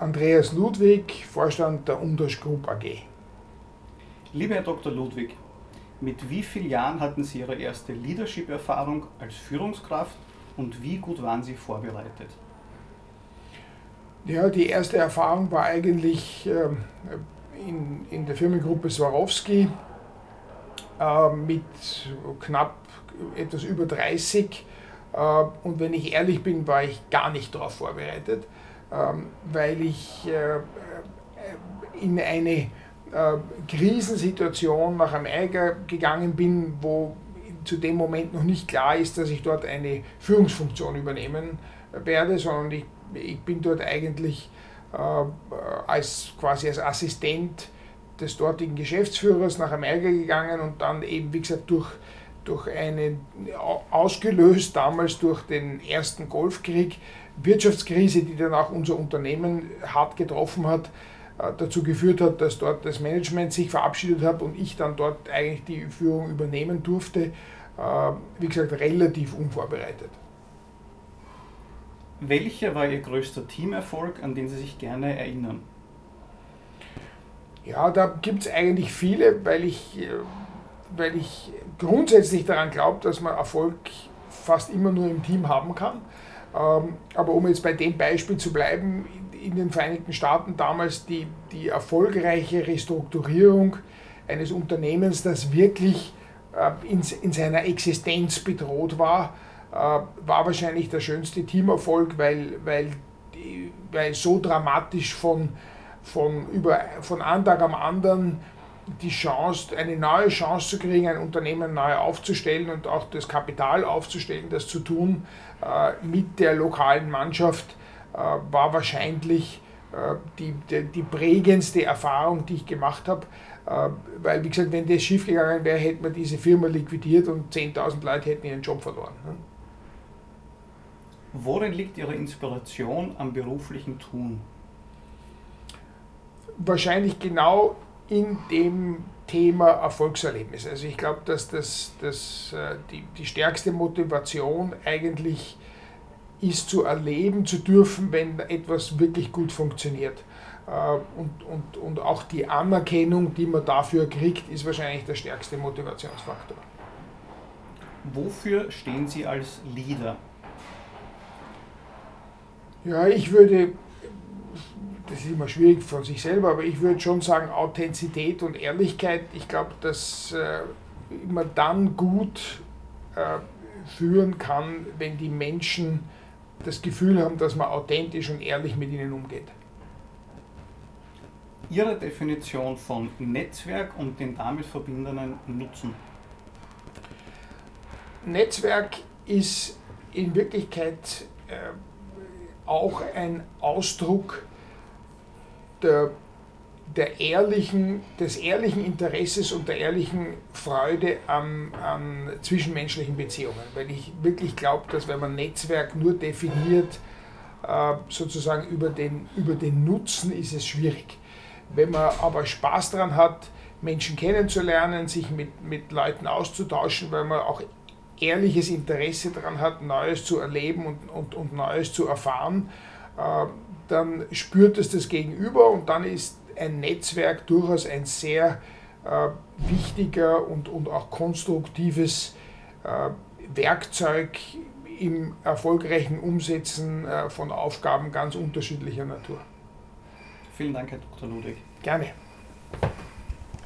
Andreas Ludwig, Vorstand der Umdasch Group AG. Lieber Herr Dr. Ludwig, mit wie vielen Jahren hatten Sie Ihre erste Leadership-Erfahrung als Führungskraft und wie gut waren Sie vorbereitet? Ja, die erste Erfahrung war eigentlich ähm, in, in der Firmengruppe Swarovski äh, mit knapp etwas über 30. Äh, und wenn ich ehrlich bin, war ich gar nicht darauf vorbereitet, ähm, weil ich äh, in eine Krisensituation nach Amerika gegangen bin, wo zu dem Moment noch nicht klar ist, dass ich dort eine Führungsfunktion übernehmen werde, sondern ich, ich bin dort eigentlich als quasi als Assistent des dortigen Geschäftsführers nach Amerika gegangen und dann eben, wie gesagt, durch, durch eine, ausgelöst damals durch den ersten Golfkrieg, Wirtschaftskrise, die dann auch unser Unternehmen hart getroffen hat, äh, dazu geführt hat, dass dort das Management sich verabschiedet hat und ich dann dort eigentlich die Führung übernehmen durfte. Äh, wie gesagt, relativ unvorbereitet. Welcher war Ihr größter Teamerfolg, an den Sie sich gerne erinnern? Ja, da gibt es eigentlich viele, weil ich, äh, weil ich grundsätzlich daran glaube, dass man Erfolg fast immer nur im Team haben kann. Ähm, aber um jetzt bei dem Beispiel zu bleiben, in den Vereinigten Staaten damals die, die erfolgreiche Restrukturierung eines Unternehmens, das wirklich äh, in, in seiner Existenz bedroht war, äh, war wahrscheinlich der schönste Teamerfolg, weil, weil, weil so dramatisch von von, über, von einem Tag am anderen die Chance, eine neue Chance zu kriegen, ein Unternehmen neu aufzustellen und auch das Kapital aufzustellen, das zu tun äh, mit der lokalen Mannschaft, äh, war wahrscheinlich äh, die, die, die, prägendste Erfahrung, die ich gemacht habe. Weil, wie gesagt, wenn das schief gegangen wäre, hätte man diese Firma liquidiert und 10.000 Leute hätten ihren Job verloren. Ne? Worin liegt Ihre Inspiration am beruflichen Tun? wahrscheinlich genau in dem Thema Erfolgserlebnis. Also ich glaube, dass das, das, äh, die, die stärkste Motivation eigentlich ist zu erleben zu dürfen, wenn etwas wirklich gut funktioniert. Äh, und, und, und auch die Anerkennung, die man dafür kriegt, ist wahrscheinlich der stärkste Motivationsfaktor. Wofür stehen Sie als Leader? Ja, ich würde das ist immer schwierig von sich selber, aber ich würde schon sagen, Authentizität und Ehrlichkeit, ich glaube, dass äh, man dann gut äh, führen kann, wenn die Menschen das Gefühl haben, dass man authentisch und ehrlich mit ihnen umgeht. Ihre Definition von Netzwerk und den damit verbundenen Nutzen? Netzwerk ist in Wirklichkeit äh, auch ein Ausdruck der, der ehrlichen, des ehrlichen Interesses und der ehrlichen Freude an, an zwischenmenschlichen Beziehungen. Weil ich wirklich glaube, dass wenn man Netzwerk nur definiert, äh, sozusagen über den, über den Nutzen, ist es schwierig. Wenn man aber Spaß daran hat, Menschen kennenzulernen, sich mit, mit Leuten auszutauschen, weil man auch ehrliches Interesse daran hat, Neues zu erleben und, und, und Neues zu erfahren, dann spürt es das Gegenüber und dann ist ein Netzwerk durchaus ein sehr äh, wichtiger und, und auch konstruktives äh, Werkzeug im erfolgreichen Umsetzen äh, von Aufgaben ganz unterschiedlicher Natur. Vielen Dank, Herr Dr. Ludwig. Gerne.